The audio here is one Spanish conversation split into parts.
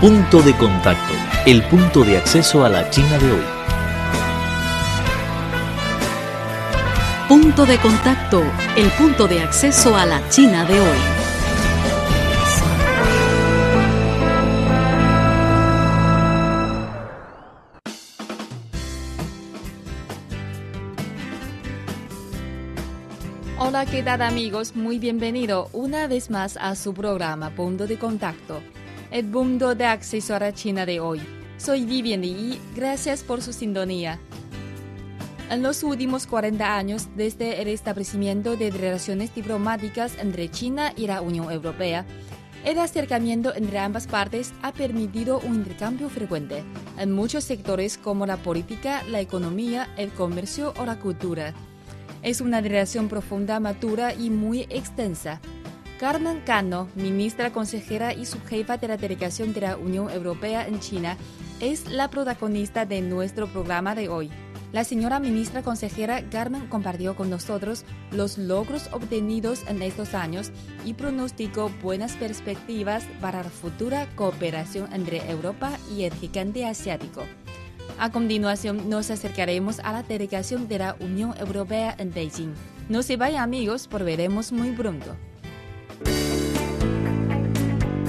Punto de contacto, el punto de acceso a la China de hoy. Punto de contacto, el punto de acceso a la China de hoy. Hola, ¿qué tal amigos? Muy bienvenido una vez más a su programa Punto de Contacto el mundo de acceso a la China de hoy. Soy Vivian y gracias por su sintonía. En los últimos 40 años, desde el establecimiento de relaciones diplomáticas entre China y la Unión Europea, el acercamiento entre ambas partes ha permitido un intercambio frecuente en muchos sectores como la política, la economía, el comercio o la cultura. Es una relación profunda, madura y muy extensa Carmen Cano, ministra consejera y subjefa de la delegación de la Unión Europea en China, es la protagonista de nuestro programa de hoy. La señora ministra consejera Carmen compartió con nosotros los logros obtenidos en estos años y pronosticó buenas perspectivas para la futura cooperación entre Europa y el gigante asiático. A continuación nos acercaremos a la delegación de la Unión Europea en Beijing. No se vayan amigos, volveremos muy pronto.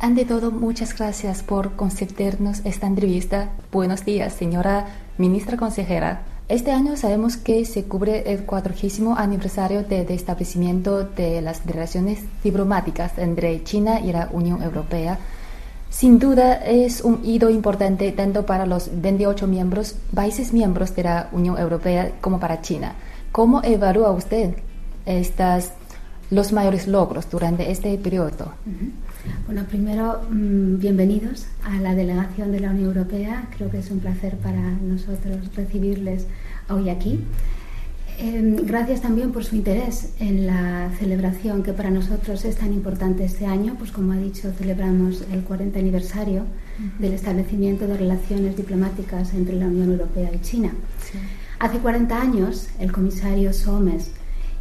Ante todo, muchas gracias por concedernos esta entrevista. Buenos días, señora ministra consejera. Este año sabemos que se cubre el cuadragésimo aniversario del establecimiento de las relaciones diplomáticas entre China y la Unión Europea. Sin duda es un hito importante tanto para los 28 miembros, países miembros de la Unión Europea como para China. ¿Cómo evalúa usted estas, los mayores logros durante este periodo? Bueno, primero, mm, bienvenidos a la delegación de la Unión Europea. Creo que es un placer para nosotros recibirles hoy aquí. Em, gracias también por su interés en la celebración que para nosotros es tan importante este año, pues como ha dicho, celebramos el 40 aniversario del establecimiento de relaciones diplomáticas entre la Unión Europea y China. Hace 40 años, el comisario Somes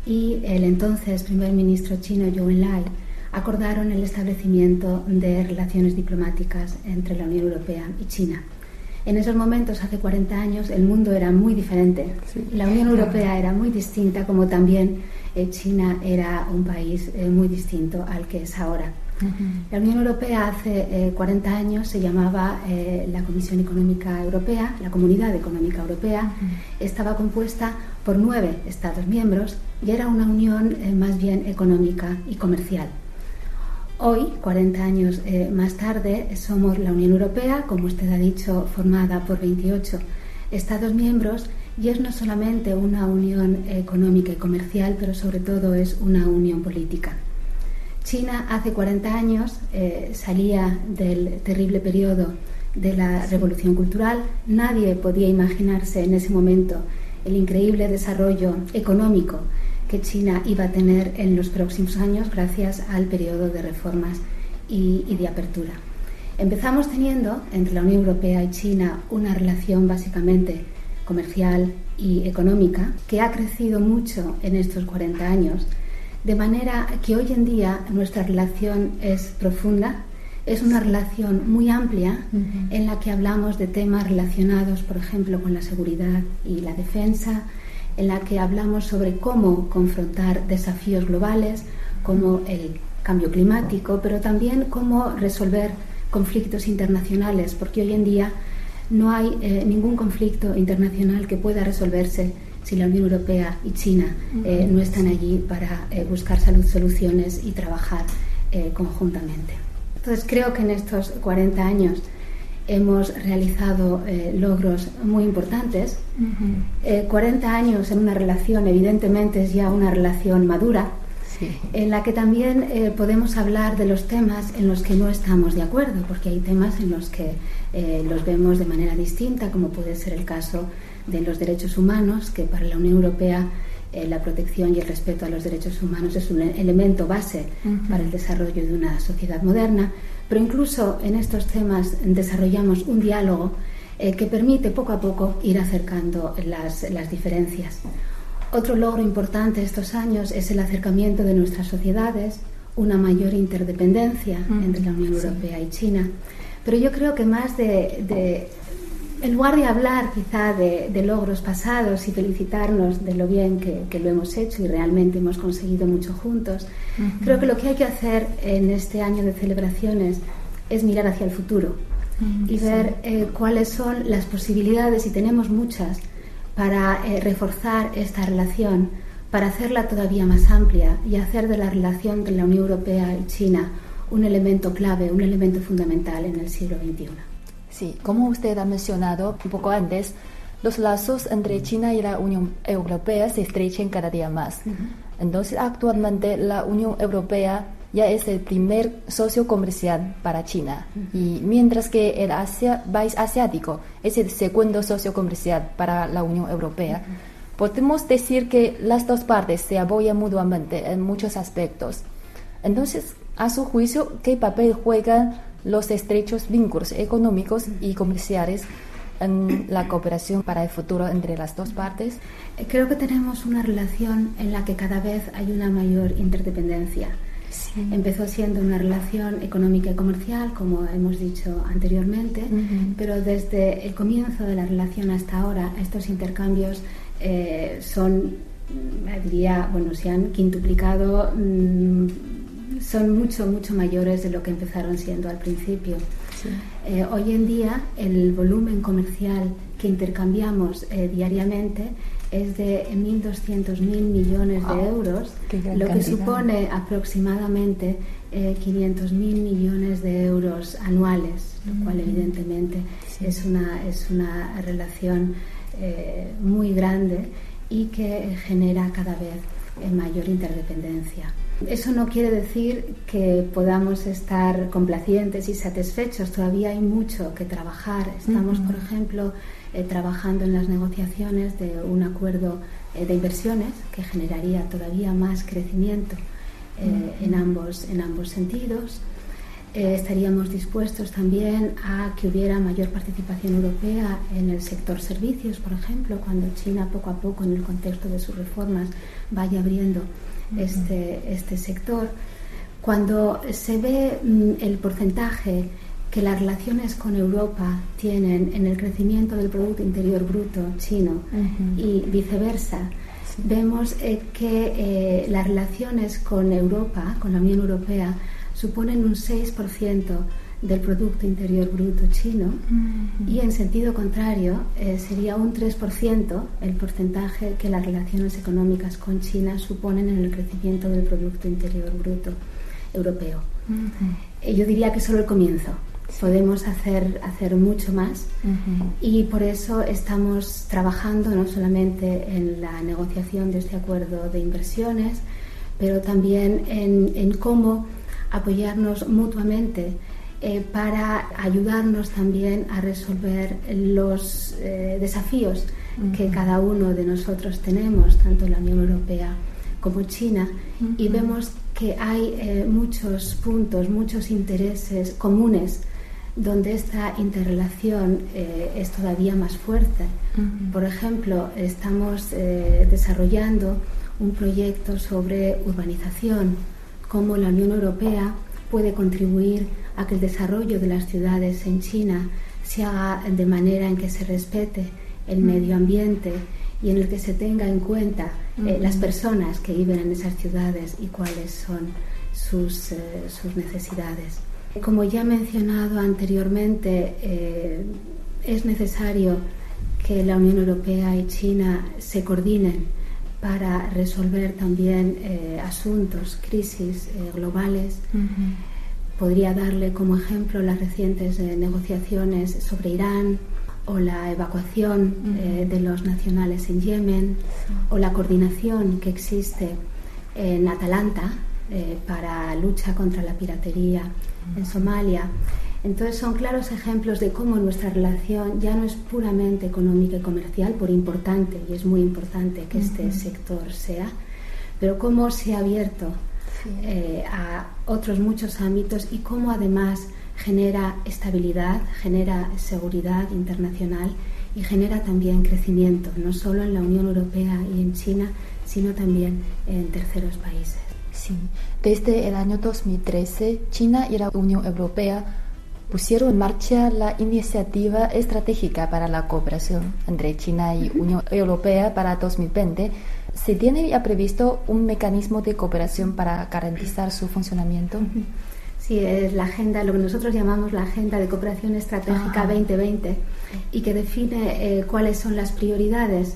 y el entonces primer ministro chino Zhou Enlai acordaron el establecimiento de relaciones diplomáticas entre la Unión Europea y China. En esos momentos, hace 40 años, el mundo era muy diferente. La Unión Europea era muy distinta, como también eh, China era un país eh, muy distinto al que es ahora. La Unión Europea hace 40 eh, años se llamaba la Comisión Económica Europea, la Comunidad Económica Europea, estaba compuesta por nueve Estados miembros y era una unión más bien económica y comercial. Hoy, 40 años eh, más tarde, somos la Unión Europea, como usted ha dicho, formada por 28 Estados miembros y es no solamente una unión económica y comercial, pero sobre todo es una unión política. China hace 40 años eh, salía del terrible periodo de la revolución cultural. Nadie podía imaginarse en ese momento el increíble desarrollo económico que China iba a tener en los próximos años gracias al periodo de reformas y, de apertura. Empezamos teniendo entre la Unión Europea y China una relación básicamente comercial y económica que ha crecido mucho en estos 40 años, de manera que hoy en día nuestra relación es profunda, es una relación muy amplia en la que hablamos de temas relacionados, por ejemplo, con la seguridad y la defensa, en la que hablamos sobre cómo confrontar desafíos globales como el cambio climático, pero también cómo resolver conflictos internacionales, porque hoy en día no hay eh, ningún conflicto internacional que pueda resolverse si la Unión Europea y China eh, no están allí para eh, buscar soluciones y trabajar conjuntamente. Entonces creo que en estos 40 años hemos realizado eh, logros muy importantes. 40 eh, años en una relación, evidentemente, es ya una relación madura. en la que también eh, podemos hablar de los temas en los que no estamos de acuerdo, porque hay temas en los que los vemos de manera distinta, como puede ser el caso de los derechos humanos, que para la Unión Europea la protección y el respeto a los derechos humanos es un elemento base para el desarrollo de una sociedad moderna, pero incluso en estos temas desarrollamos un diálogo que permite poco a poco ir acercando las, las diferencias. Otro logro importante estos años es el acercamiento de nuestras sociedades, una mayor interdependencia mm, entre la Unión Europea y China. Pero yo creo que más de, en lugar de hablar quizá de, logros pasados y felicitarnos de lo bien que, lo hemos hecho y realmente hemos conseguido mucho juntos, creo que lo que hay que hacer en este año de celebraciones es mirar hacia el futuro y ver eh, cuáles son las posibilidades, y tenemos muchas, para eh, reforzar esta relación, para hacerla todavía más amplia y hacer de la relación entre la Unión Europea y China un elemento clave, un elemento fundamental en el siglo XXI. Sí, como usted ha mencionado un poco antes, los lazos entre China y la Unión Europea se estrechan cada día más. Entonces, actualmente la Unión Europea ya es el primer socio comercial para China. Y mientras que el Asia, país asiático es el segundo socio comercial para la Unión Europea, podemos decir que las dos partes se apoyan mutuamente en muchos aspectos. Entonces, a su juicio, ¿qué papel juegan los estrechos vínculos económicos y comerciales en la cooperación para el futuro entre las dos partes? Creo que tenemos una relación en la que cada vez hay una mayor interdependencia. Empezó siendo una relación económica y comercial, como hemos dicho anteriormente, pero desde el comienzo de la relación hasta ahora, estos intercambios eh, son, diría, bueno, se han quintuplicado, mm, son mucho, mucho mayores de lo que empezaron siendo al principio. Eh, hoy en día, el volumen comercial que intercambiamos eh, diariamente es de 1.200.000 millones de euros, lo que supone aproximadamente eh, 500.000 millones de euros anuales, lo cual evidentemente es, una, es una relación eh, muy grande y que genera cada vez mayor interdependencia. Eso no quiere decir que podamos estar complacientes y satisfechos. Todavía hay mucho que trabajar. Estamos, por ejemplo, eh, trabajando en las negociaciones de un acuerdo eh, de inversiones que generaría todavía más crecimiento eh, en, ambos, en ambos sentidos. estaríamos dispuestos también a que hubiera mayor participación europea en el sector servicios, por ejemplo, cuando China poco a poco, en el contexto de sus reformas, vaya abriendo este, este sector. Cuando se ve mm, el porcentaje que las relaciones con Europa tienen en el crecimiento del Producto Interior Bruto chino y viceversa, vemos eh, que eh, las relaciones con Europa, con la Unión Europea, suponen un 6% del Producto Interior Bruto chino y en sentido contrario eh, sería un 3% el porcentaje que las relaciones económicas con China suponen en el crecimiento del Producto Interior Bruto europeo. Yo diría que solo el comienzo. Podemos hacer, hacer mucho más y por eso estamos trabajando no solamente en la negociación de este acuerdo de inversiones, pero también en, cómo apoyarnos mutuamente eh, para ayudarnos también a resolver los eh, desafíos que cada uno de nosotros tenemos, tanto la Unión Europea como China, y vemos que hay eh, muchos puntos, muchos intereses comunes donde esta interrelación es todavía más fuerte. Por ejemplo, estamos desarrollando un proyecto sobre urbanización, cómo la Unión Europea puede contribuir a que el desarrollo de las ciudades en China se haga de manera en que se respete el medio ambiente y en el que se tenga en cuenta eh, las personas que viven en esas ciudades y cuáles son sus necesidades. Como ya he mencionado anteriormente, eh, es necesario que la Unión Europea y China se coordinen para resolver también eh, asuntos, crisis eh, globales. Podría darle como ejemplo las recientes negociaciones sobre Irán o la evacuación de los nacionales en Yemen o la coordinación que existe en Atalanta para lucha contra la piratería en Somalia. Entonces son claros ejemplos de cómo nuestra relación ya no es puramente económica y comercial, por importante, y es muy importante que este sector sea, pero cómo se ha abierto eh, a otros muchos ámbitos y cómo además genera estabilidad, genera seguridad internacional y genera también crecimiento, no solo en la Unión Europea y en China, sino también en terceros países. Sí, desde el año 2013, China y la Unión Europea pusieron en marcha la iniciativa estratégica para la cooperación entre China y Unión Europea para 2020. ¿Se tiene ya previsto un mecanismo de cooperación para garantizar su funcionamiento? Sí, es la agenda, lo que nosotros llamamos la Agenda de Cooperación Estratégica 2020 ah. y que define eh, cuáles son las prioridades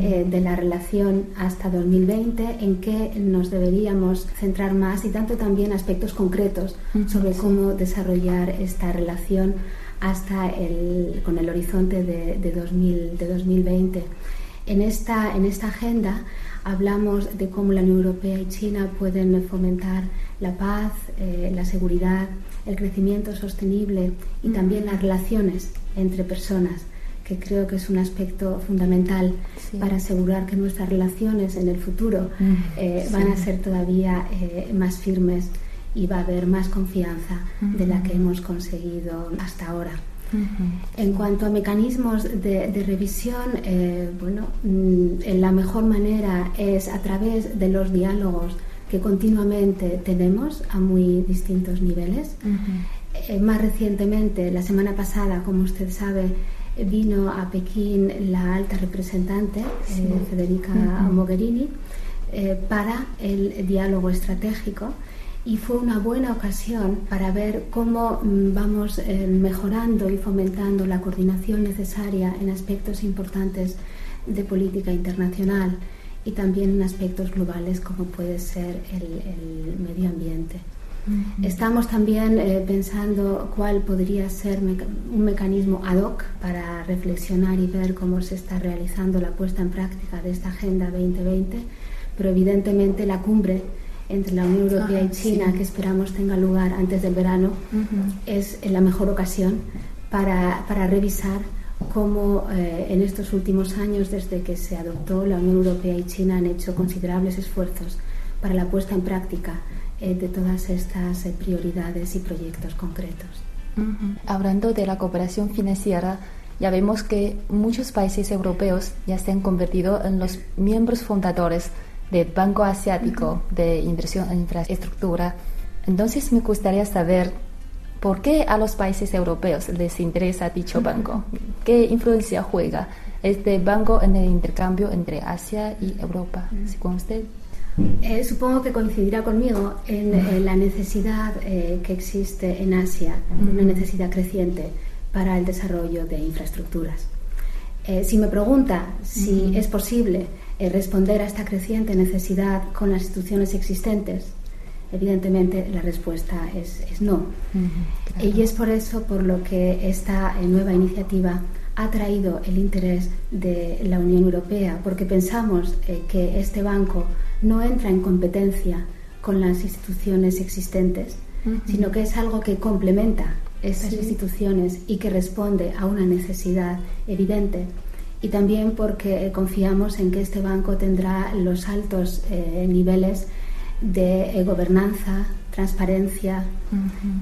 eh, de la relación hasta 2020, en qué nos deberíamos centrar más y tanto también aspectos concretos sobre cómo desarrollar esta relación hasta el, con el horizonte de, de, 2000, de 2020. En esta, en esta agenda hablamos de cómo la Unión Europea y China pueden fomentar la paz, eh, la seguridad, el crecimiento sostenible y también las relaciones entre personas, que creo que es un aspecto fundamental para asegurar que nuestras relaciones en el futuro eh, van a ser todavía eh, más firmes y va a haber más confianza de la que hemos conseguido hasta ahora. En cuanto a mecanismos de, revisión, bueno, mm, la mejor manera es a través de los diálogos que continuamente tenemos a muy distintos niveles. Eh, más recientemente, la semana pasada, como usted sabe, vino a Pekín la alta representante, eh, Federica Mogherini, eh, para el diálogo estratégico y fue una buena ocasión para ver cómo mm, vamos mejorando y fomentando la coordinación necesaria en aspectos importantes de política internacional y también en aspectos globales como puede ser el, medio ambiente. Estamos también eh, pensando cuál podría ser un mecanismo ad hoc para reflexionar y ver cómo se está realizando la puesta en práctica de esta Agenda 2020, pero evidentemente la cumbre entre la Unión Europea y China, que esperamos tenga lugar antes del verano, es la mejor ocasión para, para revisar cómo eh, en estos últimos años, desde que se adoptó, la Unión Europea y China han hecho considerables esfuerzos para la puesta en práctica eh, de todas estas eh, prioridades y proyectos concretos. Hablando de la cooperación financiera, ya vemos que muchos países europeos ya se han convertido en los miembros fundadores del Banco Asiático de Inversión en Infraestructura. Entonces me gustaría saber ¿Por qué a los países europeos les interesa dicho banco? ¿Qué influencia juega este banco en el intercambio entre Asia y Europa, según usted? Eh, supongo que coincidirá conmigo en, la necesidad eh, que existe en Asia, una necesidad creciente para el desarrollo de infraestructuras. Eh, si me pregunta si es posible responder a esta creciente necesidad con las instituciones existentes, Evidentemente la respuesta es, no. Y es por eso por lo que esta eh, nueva iniciativa ha traído el interés de la Unión Europea, porque pensamos eh, que este banco no entra en competencia con las instituciones existentes, sino que es algo que complementa esas instituciones y que responde a una necesidad evidente. Y también porque eh, confiamos en que este banco tendrá los altos niveles de eh, gobernanza, transparencia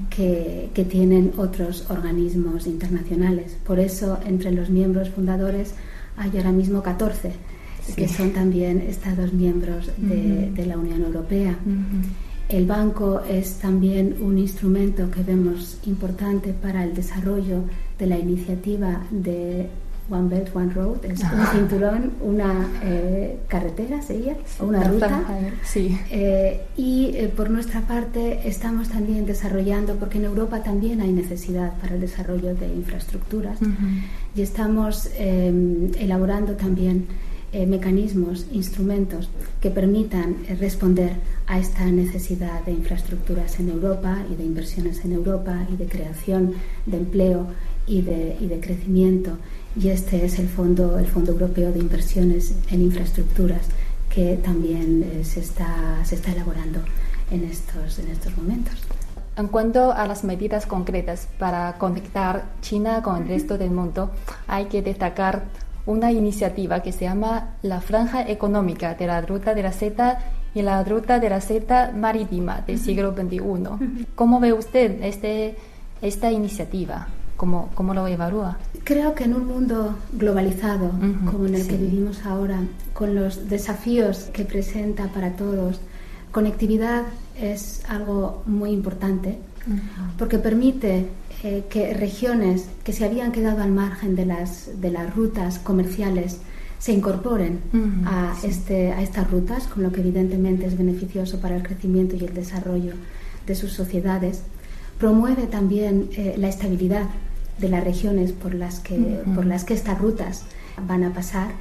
que, tienen otros organismos internacionales. Por eso, entre los miembros fundadores hay ahora mismo 14, que son también Estados miembros de, la Unión Europea. El banco es también un instrumento que vemos importante para el desarrollo de la iniciativa de One Belt, One Road, es un cinturón, una eh, carretera sería, o una ruta. Sí. Eh, y eh, por nuestra parte estamos también desarrollando, porque en Europa también hay necesidad para el desarrollo de infraestructuras, y estamos em, elaborando también mecanismos, instrumentos que permitan responder a esta necesidad de infraestructuras en Europa y de inversiones en Europa y de creación de empleo y de, y de crecimiento y este es el Fondo, el Fondo Europeo de Inversiones en Infraestructuras, que también eh, se, está, se está elaborando en estos, en estos momentos. En cuanto a las medidas concretas para conectar China con el resto del mundo, hay que destacar una iniciativa que se llama la Franja Económica de la Ruta de la Seda y la Ruta de la Seda Marítima del siglo XXI. ¿Cómo ve usted este, esta iniciativa? ¿Cómo, ¿Cómo, lo evalúa? Creo que en un mundo globalizado como en el que vivimos ahora, con los desafíos que presenta para todos, conectividad es algo muy importante porque permite eh, que regiones que se habían quedado al margen de las, de las rutas comerciales se incorporen a, este, a estas rutas, con lo que evidentemente es beneficioso para el crecimiento y el desarrollo de sus sociedades. Promueve también eh, la estabilidad de las regiones por las, que, por las que estas rutas van a pasar.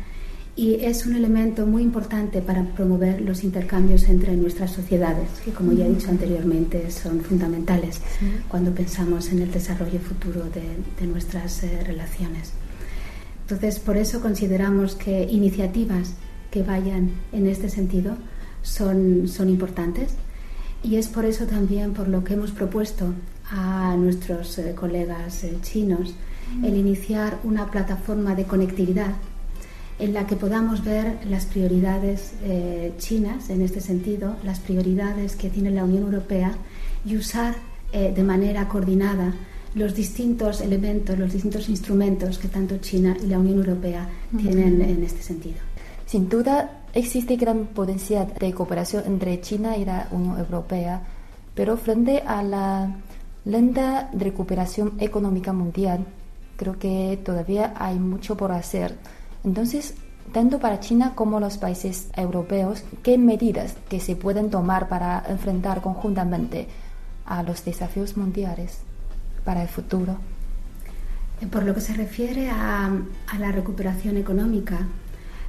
Y es un elemento muy importante para promover los intercambios entre nuestras sociedades, que como ya he dicho anteriormente son fundamentales cuando pensamos en el desarrollo futuro de, nuestras eh, relaciones. Entonces, por eso consideramos que iniciativas que vayan en este sentido son, son importantes. Y es por eso también por lo que hemos propuesto a nuestros eh, colegas eh, chinos el iniciar una plataforma de conectividad en la que podamos ver las prioridades eh, chinas en este sentido, las prioridades que tiene la Unión Europea y usar eh, de manera coordinada los distintos elementos, los distintos instrumentos que tanto China y la Unión Europea tienen en este sentido. Sin duda, existe gran potencial de cooperación entre China y la Unión Europea, pero frente a la lenta recuperación económica mundial, creo que todavía hay mucho por hacer entonces, tanto para China como los países europeos, ¿qué medidas que se pueden tomar para enfrentar conjuntamente a los desafíos mundiales para el futuro? Por lo que se refiere a, la recuperación económica,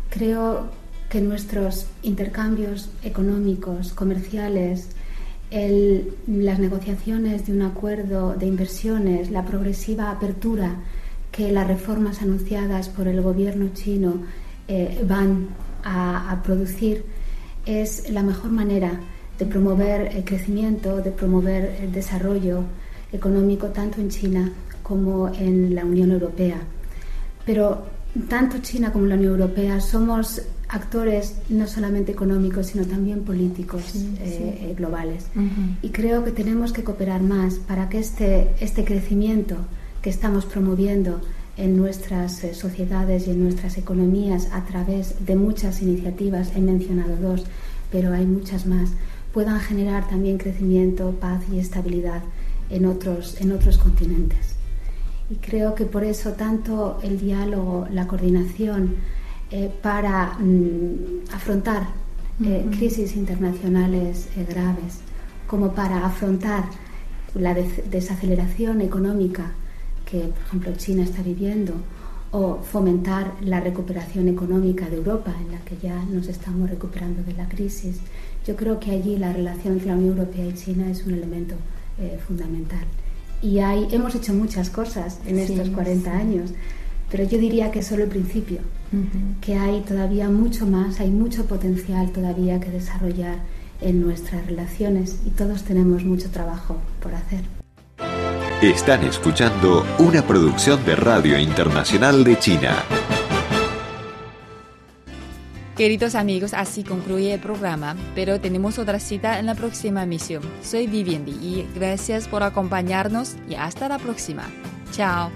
creo que nuestros intercambios económicos, comerciales, las negociaciones de un acuerdo de inversiones, la progresiva apertura que las reformas anunciadas por el gobierno chino eh, van a, producir es la mejor manera de promover el crecimiento, de promover el desarrollo económico tanto en China como en la Unión Europea. Pero tanto China como la Unión Europea somos actores no solamente económicos, sino también políticos eh, eh, globales. Y creo que tenemos que cooperar más para que este, este crecimiento que estamos promoviendo en nuestras eh, sociedades y en nuestras economías a través de muchas iniciativas, he mencionado dos, pero hay muchas más, puedan generar también crecimiento, paz y estabilidad en otros, en otros continentes. Y creo que por eso tanto el diálogo, la coordinación eh, para mm, afrontar eh, crisis internacionales graves, como para afrontar la desaceleración económica que, por ejemplo, China está viviendo, o fomentar la recuperación económica de Europa, en la que ya nos estamos recuperando de la crisis. Yo creo que allí la relación entre la Unión Europea y China es un elemento eh, fundamental. Y hay, hemos hecho muchas cosas en estos 40 años, pero yo diría que es solo el principio, que hay todavía mucho más, hay mucho potencial todavía que desarrollar en nuestras relaciones y todos tenemos mucho trabajo por hacer. Están escuchando una producción de Radio Internacional de China. Queridos amigos, así concluye el programa, pero tenemos otra cita en la próxima emisión. Soy Vivian y gracias por acompañarnos y hasta la próxima. Chao.